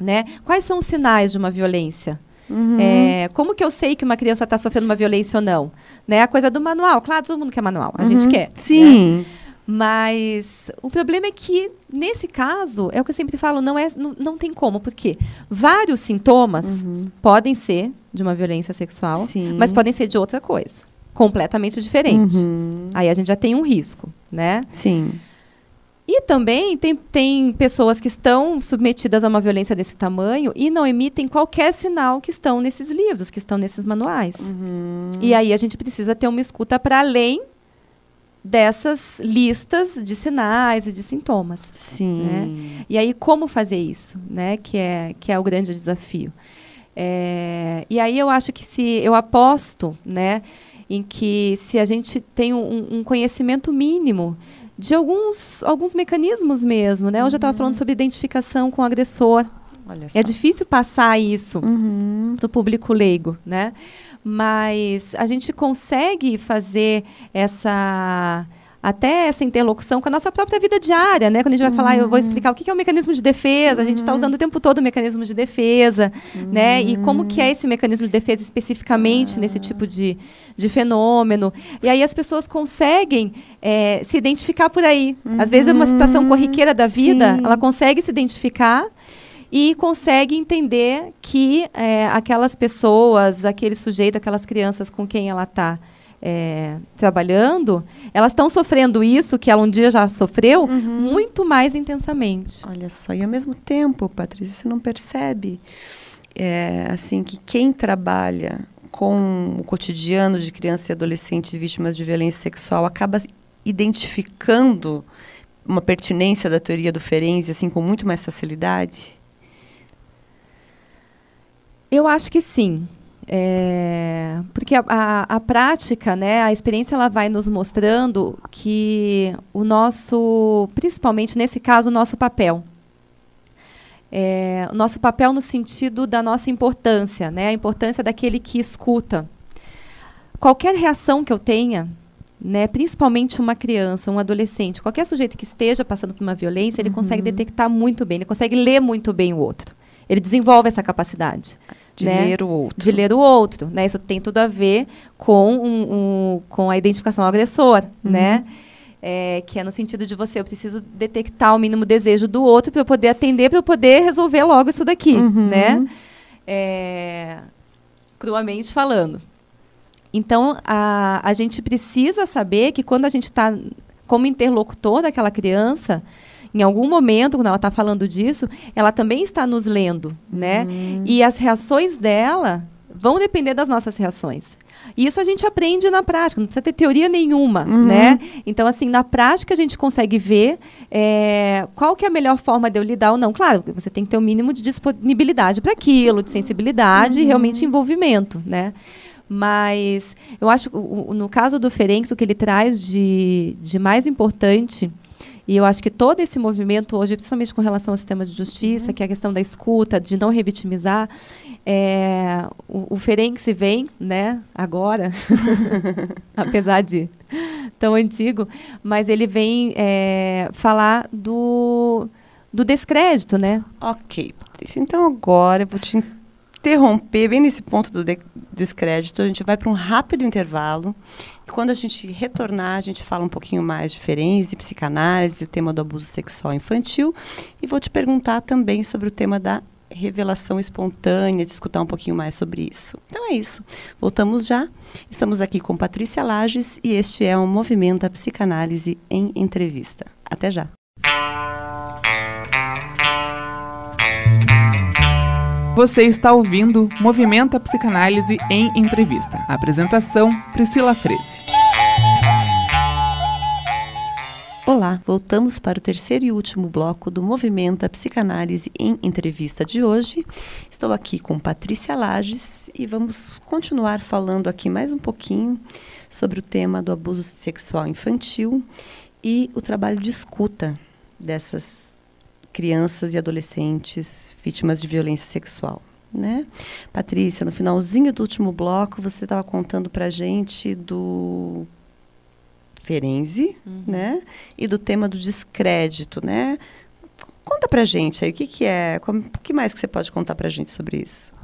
Speaker 3: né? Quais são os sinais de uma violência? Uhum. É, como que eu sei que uma criança está sofrendo uma violência ou não? Né? A coisa do manual, claro, todo mundo quer manual, a uhum. gente quer.
Speaker 2: Sim.
Speaker 3: Né? Mas o problema é que, nesse caso, é o que eu sempre falo, não, é, não, não tem como, porque vários sintomas uhum. podem ser de uma violência sexual, Sim. mas podem ser de outra coisa, completamente diferente. Uhum. Aí a gente já tem um risco, né?
Speaker 2: Sim.
Speaker 3: E também tem, tem pessoas que estão submetidas a uma violência desse tamanho e não emitem qualquer sinal que estão nesses livros, que estão nesses manuais. Uhum. E aí a gente precisa ter uma escuta para além dessas listas de sinais e de sintomas.
Speaker 2: Sim.
Speaker 3: Né? E aí como fazer isso, né? Que é que é o grande desafio. É, e aí eu acho que se eu aposto, né, em que se a gente tem um, um conhecimento mínimo de alguns alguns mecanismos mesmo, né? Hoje eu estava falando uhum. sobre identificação com o agressor. É difícil passar isso uhum. para o público leigo, né? Mas a gente consegue fazer essa até essa interlocução com a nossa própria vida diária, né? Quando a gente vai uhum. falar, eu vou explicar o que é o mecanismo de defesa, a gente está uhum. usando o tempo todo o mecanismo de defesa, uhum. né? E como que é esse mecanismo de defesa especificamente nesse tipo de, de fenômeno. E aí as pessoas conseguem é, se identificar por aí. Às vezes, é uma situação corriqueira da vida, Sim. ela consegue se identificar e consegue entender que é, aquelas pessoas, aquele sujeito, aquelas crianças com quem ela está é, trabalhando, elas estão sofrendo isso que ela um dia já sofreu uhum. muito mais intensamente.
Speaker 2: Olha só, e ao mesmo tempo, Patrícia, você não percebe é, assim que quem trabalha com o cotidiano de crianças e adolescentes vítimas de violência sexual acaba identificando uma pertinência da teoria do Ferenczi assim com muito mais facilidade?
Speaker 3: Eu acho que sim. É, porque a, a, a, prática, né, a experiência, ela vai nos mostrando que o nosso, principalmente nesse caso, o nosso papel. É, o nosso papel no sentido da nossa importância, né, a importância daquele que escuta. Qualquer reação que eu tenha, né, principalmente uma criança, um adolescente, qualquer sujeito que esteja passando por uma violência, ele uhum. consegue detectar muito bem, ele consegue ler muito bem o outro. Ele desenvolve essa capacidade.
Speaker 2: De
Speaker 3: né?
Speaker 2: ler o outro.
Speaker 3: De ler o outro. Né? Isso tem tudo a ver com, um, um, com a identificação ao agressor, uhum. né? É, que é no sentido de você, eu preciso detectar o mínimo desejo do outro para eu poder atender, para eu poder resolver logo isso daqui, uhum. né? É, cruamente falando. Então, a, a gente precisa saber que quando a gente está como interlocutor daquela criança, em algum momento, quando ela está falando disso, ela também está nos lendo, né? Uhum. E as reações dela vão depender das nossas reações. Isso a gente aprende na prática, não precisa ter teoria nenhuma, uhum. né? Então, assim, na prática a gente consegue ver é, qual que é a melhor forma de eu lidar ou não. Claro, você tem que ter o um mínimo de disponibilidade para aquilo, de sensibilidade uhum. e realmente envolvimento, né? Mas eu acho que no caso do Ferenc, o que ele traz de, de mais importante e eu acho que todo esse movimento hoje, principalmente com relação ao sistema de justiça, uhum. que é a questão da escuta, de não revitimizar, é, o, o Ferenc vem, né, agora, apesar de tão antigo, mas ele vem é, falar do, do descrédito, né?
Speaker 2: Ok, Patrícia. Então agora eu vou te interromper bem nesse ponto do de descrédito. A gente vai para um rápido intervalo. E quando a gente retornar, a gente fala um pouquinho mais de de psicanálise, o tema do abuso sexual infantil. E vou te perguntar também sobre o tema da revelação espontânea, discutir um pouquinho mais sobre isso. Então é isso. Voltamos já. Estamos aqui com Patrícia Lages e este é o Movimento a Psicanálise em Entrevista. Até já.
Speaker 1: Você está ouvindo Movimenta Psicanálise em Entrevista. Apresentação: Priscila Freze.
Speaker 2: Olá, voltamos para o terceiro e último bloco do Movimenta Psicanálise em Entrevista de hoje. Estou aqui com Patrícia Lages e vamos continuar falando aqui mais um pouquinho sobre o tema do abuso sexual infantil e o trabalho de escuta dessas crianças e adolescentes vítimas de violência sexual. Né? Patrícia, no finalzinho do último bloco, você estava contando para a gente do Ferenzi, uhum. né? E do tema do descrédito, né? Conta para a gente aí, o que, que é, o que mais que você pode contar para a gente sobre isso?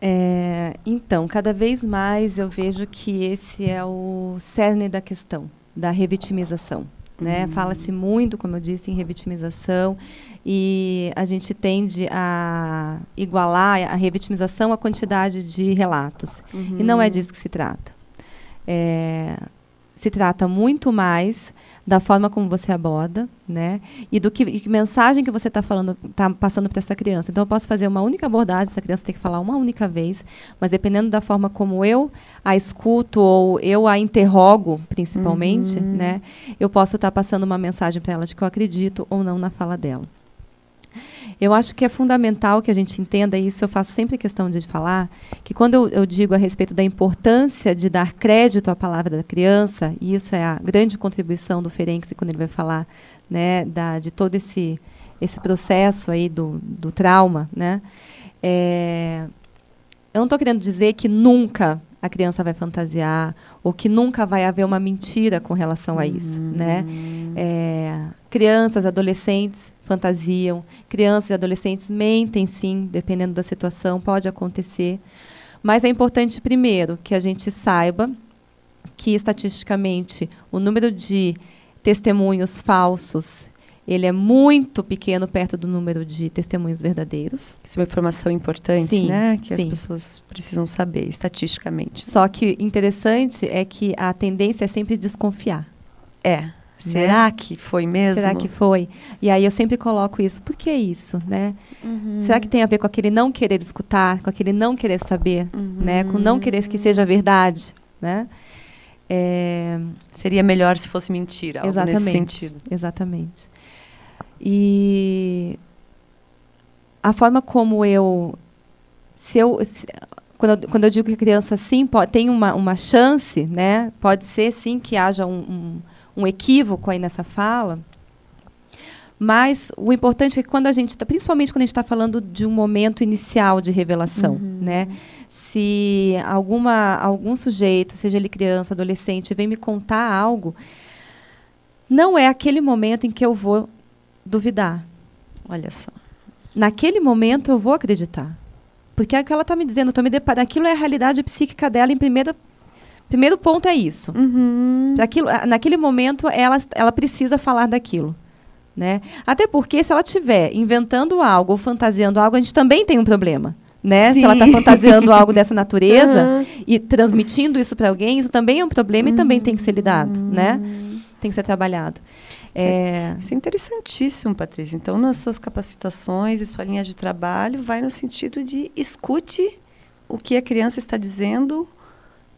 Speaker 3: É, então, cada vez mais eu vejo que esse é o cerne da questão, da revitimização. Né? Uhum. Fala-se muito, como eu disse, em revitimização e a gente tende a igualar a revitimização à quantidade de relatos. Uhum. E não é disso que se trata. É, se trata muito mais da forma como você aborda, né? E do que, que mensagem que você está falando, está passando para essa criança. Então eu posso fazer uma única abordagem, essa criança tem que falar uma única vez, mas dependendo da forma como eu a escuto ou eu a interrogo, principalmente, uhum. né? Eu posso estar tá passando uma mensagem para ela de que eu acredito ou não na fala dela. Eu acho que é fundamental que a gente entenda isso. Eu faço sempre questão de falar que quando eu, eu, digo a respeito da importância de dar crédito à palavra da criança, e isso é a grande contribuição do Ferenc quando ele vai falar né, da, de todo esse esse processo aí do, do trauma, né? É, eu não estou querendo dizer que nunca a criança vai fantasiar ou que nunca vai haver uma mentira com relação a isso, uhum. né? É, crianças, adolescentes fantasiam, crianças e adolescentes mentem sim, dependendo da situação, pode acontecer. Mas é importante, primeiro, que a gente saiba que, estatisticamente, o número de testemunhos falsos ele é muito pequeno perto do número de testemunhos verdadeiros.
Speaker 2: Isso é uma informação importante, sim, né? Que sim. as pessoas precisam saber, estatisticamente.
Speaker 3: Só que interessante é que a tendência é sempre desconfiar.
Speaker 2: É. Será né? que foi mesmo?
Speaker 3: Será que foi? E aí eu sempre coloco isso. Por que isso, né? Uhum. Será que tem a ver com aquele não querer escutar, com aquele não querer saber, uhum. né? Com não querer que seja verdade, né?
Speaker 2: É... Seria melhor se fosse mentira, algo exatamente, nesse sentido.
Speaker 3: Exatamente. E a forma como eu se eu se, quando, eu, quando eu digo que a criança sim pode, tem uma, uma chance, né? Pode ser sim que haja um, um um equívoco aí nessa fala. Mas o importante é que quando a gente está, principalmente quando a gente está falando de um momento inicial de revelação, uhum. né? Se alguma, algum sujeito, seja ele criança, adolescente, vem me contar algo, não é aquele momento em que eu vou duvidar.
Speaker 2: Olha só.
Speaker 3: Naquele momento eu vou acreditar. Porque é o que ela está me dizendo, estou me deparando. Aquilo é a realidade psíquica dela em primeira Primeiro ponto é isso. Uhum. Aquilo, naquele momento, ela, ela precisa falar daquilo. Né? Até porque, se ela estiver inventando algo ou fantasiando algo, a gente também tem um problema. Né? Se ela está fantasiando algo dessa natureza uhum. e transmitindo isso para alguém, isso também é um problema uhum. e também tem que ser lidado. Né? Tem que ser trabalhado.
Speaker 2: É... é... Isso é interessantíssimo, Patrícia. Então, nas suas capacitações, sua linha de trabalho, vai no sentido de escute o que a criança está dizendo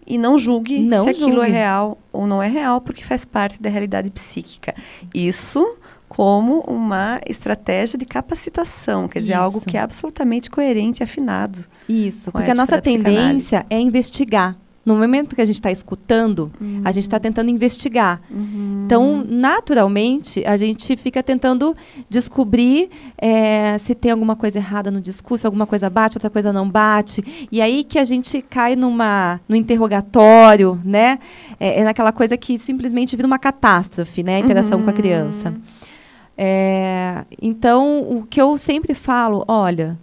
Speaker 2: e não julgue não se aquilo é real ou não é real, porque faz parte da realidade psíquica. Isso como uma estratégia de capacitação, quer dizer, Isso. algo que é absolutamente coerente e afinado.
Speaker 3: Isso, porque a, a nossa tendência é investigar. No momento que a gente está escutando, uhum. a gente está uhum. tentando investigar. Uhum. Então, naturalmente, a gente fica tentando descobrir é, se tem alguma coisa errada no discurso, alguma coisa bate, outra coisa não bate. E aí que a gente cai numa, no interrogatório, né? É, é naquela coisa que simplesmente vira uma catástrofe, né? A interação uhum. com a criança. Uhum. É, então, o que eu sempre falo, olha,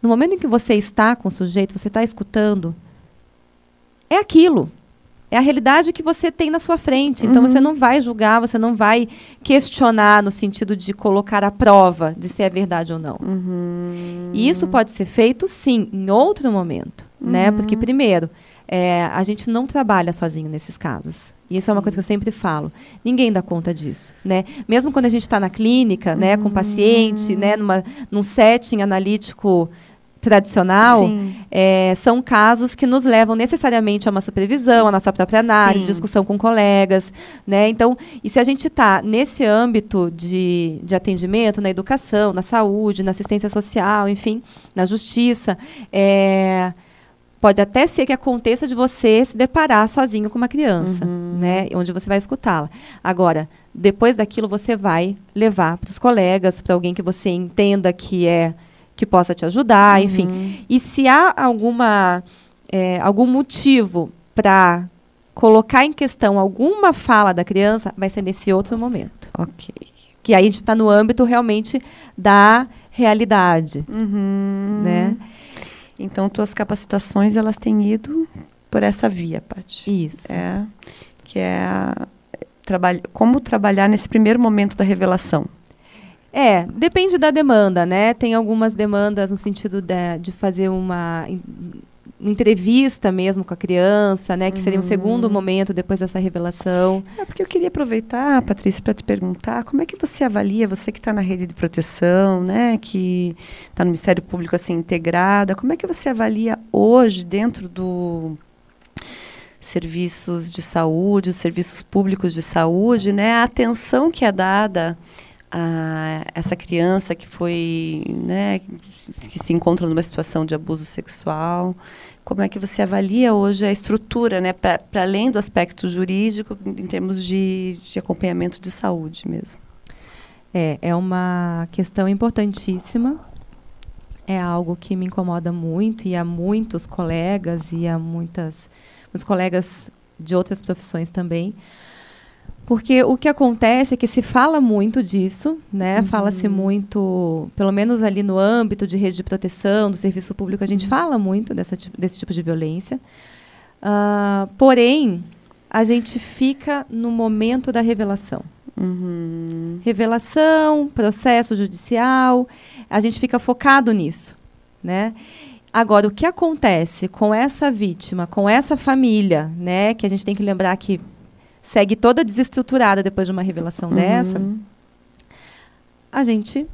Speaker 3: no momento em que você está com o sujeito, você está escutando, é aquilo. É a realidade que você tem na sua frente. Então uhum. você não vai julgar, você não vai questionar no sentido de colocar a prova de se é verdade ou não. Uhum. E isso pode ser feito, sim, em outro momento. Uhum. Né? Porque, primeiro, é, a gente não trabalha sozinho nesses casos. E isso Sim. é uma coisa que eu sempre falo. Ninguém dá conta disso, né? Mesmo quando a gente está na clínica, né, com o paciente, né, numa, num setting analítico tradicional, é, são casos que nos levam necessariamente a uma supervisão, a nossa própria análise, Sim. discussão com colegas, né? Então, e se a gente está nesse âmbito de, de atendimento, na educação, na saúde, na assistência social, enfim, na justiça, é, pode até ser que aconteça de você se deparar sozinho com uma criança, uhum. né? Onde você vai escutá-la. Agora, depois daquilo, você vai levar para os colegas, para alguém que você entenda que é que possa te ajudar, uhum. enfim. E se há alguma, é, algum motivo para colocar em questão alguma fala da criança, vai ser nesse outro momento.
Speaker 2: Ok.
Speaker 3: Que aí a gente está no âmbito realmente da realidade, uhum. né?
Speaker 2: Então, tuas capacitações, elas têm ido por essa via, Paty.
Speaker 3: Isso.
Speaker 2: É, que é a, como trabalhar nesse primeiro momento da revelação.
Speaker 3: É, depende da demanda, né? Tem algumas demandas no sentido de, de fazer uma, entrevista mesmo com a criança, né? Que uhum. seria um segundo uhum. momento depois dessa revelação.
Speaker 2: É, porque eu queria aproveitar, Patrícia, para te perguntar como é que você avalia, você que está na rede de proteção, né? Que está no Ministério Público assim integrada, como é que você avalia hoje dentro do serviços de saúde, os serviços públicos de saúde, né? A atenção que é dada a essa criança que foi, né, que se encontra numa situação de abuso sexual. Como é que você avalia hoje a estrutura, né, para além do aspecto jurídico, em termos de, de acompanhamento de saúde mesmo?
Speaker 3: É, é uma questão importantíssima. É algo que me incomoda muito e há muitos colegas e há muitas, muitos colegas de outras profissões também. Porque o que acontece é que se fala muito disso, né? Uhum. Fala-se muito, pelo menos ali no âmbito de rede de proteção, do serviço público, a gente uhum. fala muito dessa, desse tipo de violência. Uh, porém, a gente fica no momento da revelação. Uhum. Revelação, processo judicial, a gente fica focado nisso, né? Agora, o que acontece com essa vítima, com essa família, né? Que a gente tem que lembrar que segue toda desestruturada depois de uma revelação uhum. dessa, a gente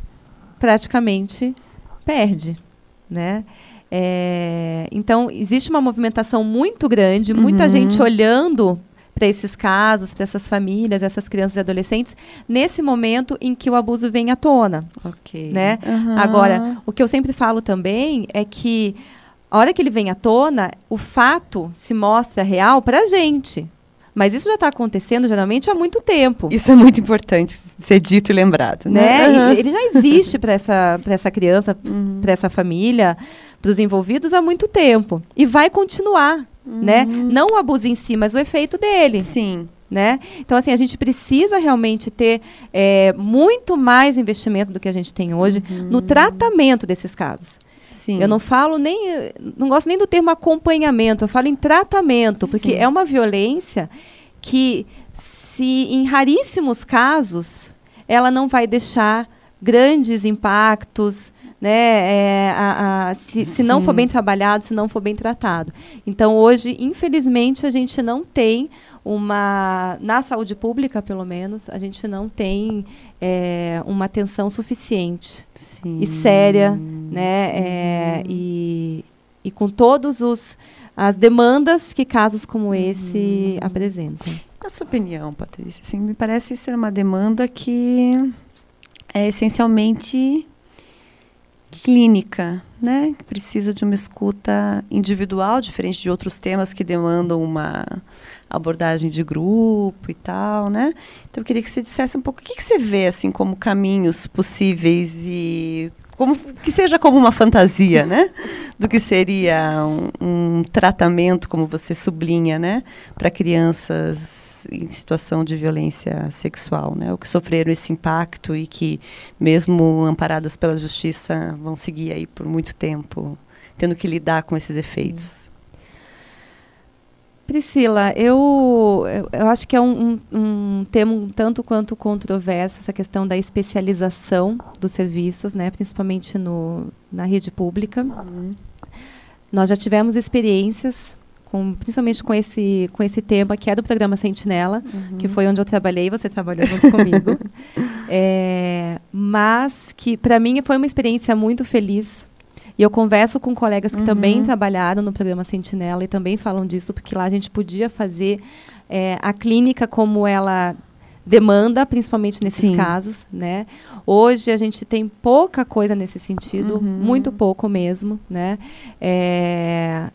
Speaker 3: praticamente perde, né? É, então existe uma movimentação muito grande, muita uhum. gente olhando para esses casos, para essas famílias, essas crianças e adolescentes, nesse momento em que o abuso vem à tona.
Speaker 2: Ok.
Speaker 3: Né? Uhum. Agora, o que eu sempre falo também é que a hora que ele vem à tona, o fato se mostra real para a gente. Mas isso já está acontecendo geralmente há muito tempo.
Speaker 2: Isso é muito importante ser dito e lembrado, né?
Speaker 3: né? Uhum. Ele já existe para essa, essa criança, uhum. para essa família, para os envolvidos há muito tempo. E vai continuar, uhum. né? Não o abuso em si, mas o efeito dele.
Speaker 2: Sim.
Speaker 3: Né? Então, assim, a gente precisa realmente ter é, muito mais investimento do que a gente tem hoje uhum. no tratamento desses casos.
Speaker 2: Sim.
Speaker 3: Eu não falo nem. Não gosto nem do termo acompanhamento, eu falo em tratamento, porque Sim. é uma violência que, se em raríssimos casos, ela não vai deixar grandes impactos, né, é, a, a, se, se, não for bem trabalhado, se não for bem tratado. Então, hoje, infelizmente, a gente não tem uma. Na saúde pública, pelo menos, a gente não tem é, uma atenção suficiente
Speaker 2: Sim.
Speaker 3: e séria, né? É, e, e com todos os as demandas que casos como esse uhum. apresentam.
Speaker 2: A sua opinião, Patrícia, assim, me parece ser uma demanda que é essencialmente clínica, né? Que precisa de uma escuta individual, diferente de outros temas que demandam uma abordagem de grupo e tal, né? Então eu queria que você dissesse um pouco o que, que você vê assim como caminhos possíveis e como que seja como uma fantasia, né? Do que seria um, um tratamento, como você sublinha, né? Para crianças em situação de violência sexual, né? Ou que sofreram esse impacto e que, mesmo amparadas pela justiça, vão seguir aí por muito tempo, tendo que lidar com esses efeitos.
Speaker 3: Priscila, eu, eu acho que é um, um, um, tema um tanto quanto controverso essa questão da especialização dos serviços, né, principalmente no, na rede pública. Uhum. Nós já tivemos experiências, com, principalmente com esse, com esse tema, que é do programa Sentinela, uhum. que foi onde eu trabalhei, você trabalhou junto comigo. É, mas que, para mim, foi uma experiência muito feliz, e eu converso com colegas que uhum. também trabalharam no programa Sentinela e também falam disso, porque lá a gente podia fazer é, a clínica como ela demanda, principalmente nesses Sim. casos, né? Hoje a gente tem pouca coisa nesse sentido, uhum. muito pouco mesmo, né? É...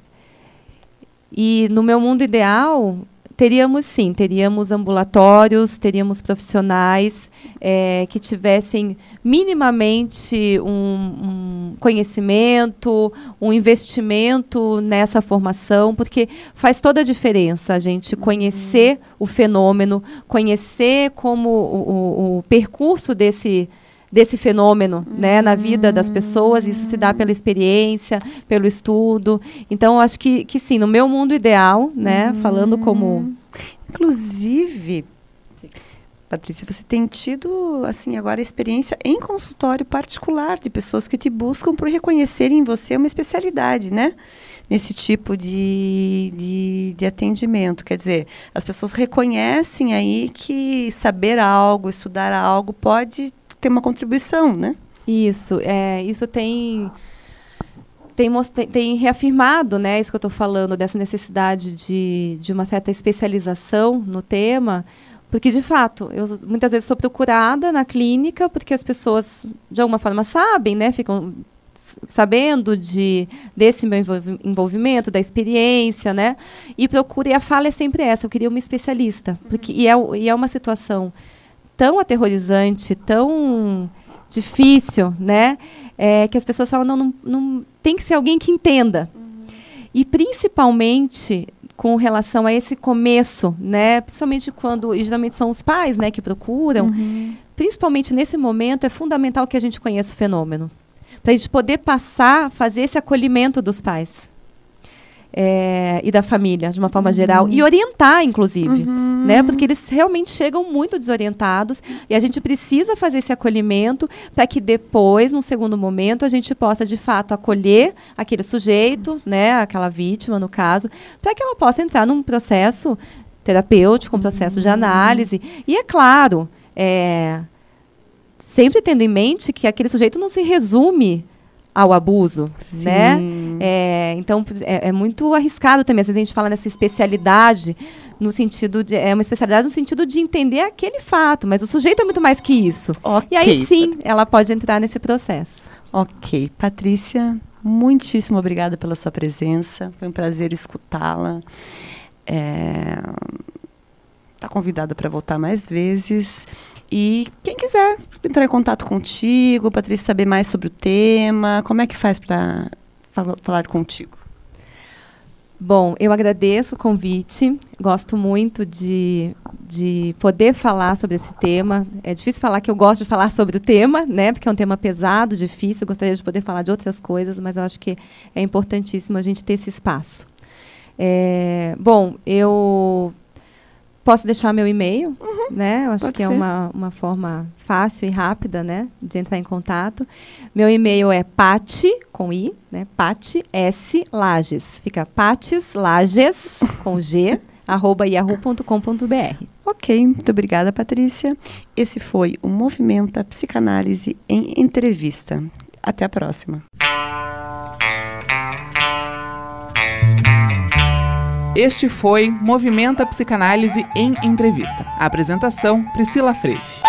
Speaker 3: E no meu mundo ideal, Teríamos sim, teríamos ambulatórios, teríamos profissionais é, que tivessem minimamente um, um, conhecimento, um investimento nessa formação, porque faz toda a diferença a gente uhum. conhecer o fenômeno, conhecer como o, o, o percurso desse desse fenômeno uhum. né, na vida das pessoas. Isso se dá pela experiência, pelo estudo. Então, acho que, que sim, no meu mundo ideal, né, uhum. falando como.
Speaker 2: Inclusive, Patrícia, você tem tido, assim, agora experiência em consultório particular de pessoas que te buscam por reconhecerem em você uma especialidade, né? Nesse tipo de, de, de, atendimento. Quer dizer, as pessoas reconhecem aí que saber algo, estudar algo, pode ter uma contribuição, né?
Speaker 3: Isso, é, isso tem, tem, tem reafirmado, né, isso que eu estou falando, dessa necessidade de, de uma certa especialização no tema, porque, de fato, eu muitas vezes sou procurada na clínica porque as pessoas, de alguma forma, sabem, né, ficam sabendo de desse meu envolvimento, da experiência, né? E procura, e a fala é sempre essa, eu queria uma especialista. Porque, e, é, e é uma situação tão aterrorizante, tão difícil, né? É, que as pessoas falam, não, não, não, tem que ser alguém que entenda. Uhum. E principalmente com relação a esse começo, né? Principalmente quando, e geralmente são os pais, né, que procuram. Uhum. Principalmente nesse momento é fundamental que a gente conheça o fenômeno, para a gente poder passar, fazer esse acolhimento dos pais é, e da família, de uma forma uhum. geral, e orientar, inclusive, uhum. né? Porque eles realmente chegam muito desorientados e a gente precisa fazer esse acolhimento para que depois, no segundo momento, a gente possa de fato acolher aquele sujeito, né? Aquela vítima, no caso, para que ela possa entrar num processo terapêutico, um processo uhum. de análise. E é claro, é, sempre tendo em mente que aquele sujeito não se resume ao abuso, Sim. né? É, então é, é, muito arriscado também. Às vezes a gente fala nessa especialidade no sentido de é uma especialidade no sentido de entender aquele fato, mas o sujeito é muito mais que isso. Okay. E aí sim, ela pode entrar nesse processo.
Speaker 2: Ok, Patrícia, muitíssimo obrigada pela sua presença. Foi um prazer escutá-la. É, Está convidada para voltar mais vezes. E quem quiser entrar em contato contigo, Patrícia, saber mais sobre o tema, como é que faz para fal falar contigo?
Speaker 3: Bom, eu agradeço o convite, gosto muito de, de poder falar sobre esse tema. É difícil falar que eu gosto de falar sobre o tema, né? Porque é um tema pesado, difícil. Eu gostaria de poder falar de outras coisas, mas eu acho que é importantíssimo a gente ter esse espaço. É, bom, eu Posso deixar meu e-mail, uhum, né? Eu acho que é ser. é uma, uma forma fácil e rápida, né? De entrar em contato. Meu e-mail é pati, com i, né? Pati, S, Lages. Fica patis, Lages, com G, arroba yahoo.com.br.
Speaker 2: Ok, muito obrigada, Patrícia. Esse foi o Movimento Psicanálise em Entrevista. Até a próxima.
Speaker 1: Este foi Movimenta Psicanálise em Entrevista. A apresentação: Priscila Freze.